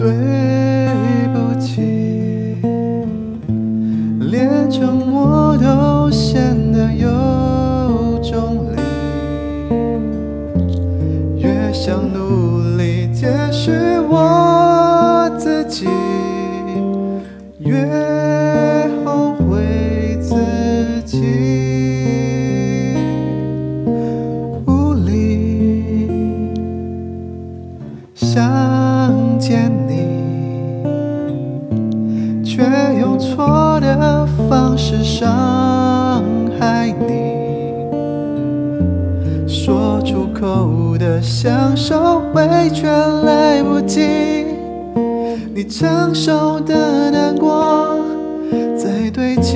对不起。连沉默都显得有种力越想努力解释我自己越后悔自己。无力想见。你却用错的方式伤害你。说出口的享受，会却来不及。你承受的难过在堆积，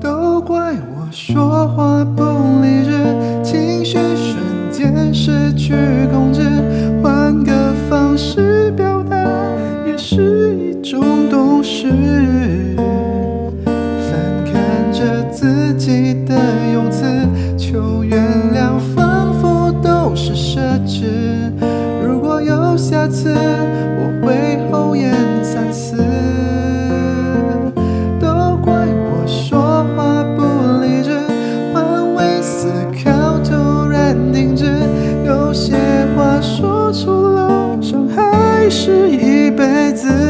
都怪我说话不这次，我会厚颜三思。都怪我说话不理智，换位思考突然停止。有些话说出了，伤害是一辈子。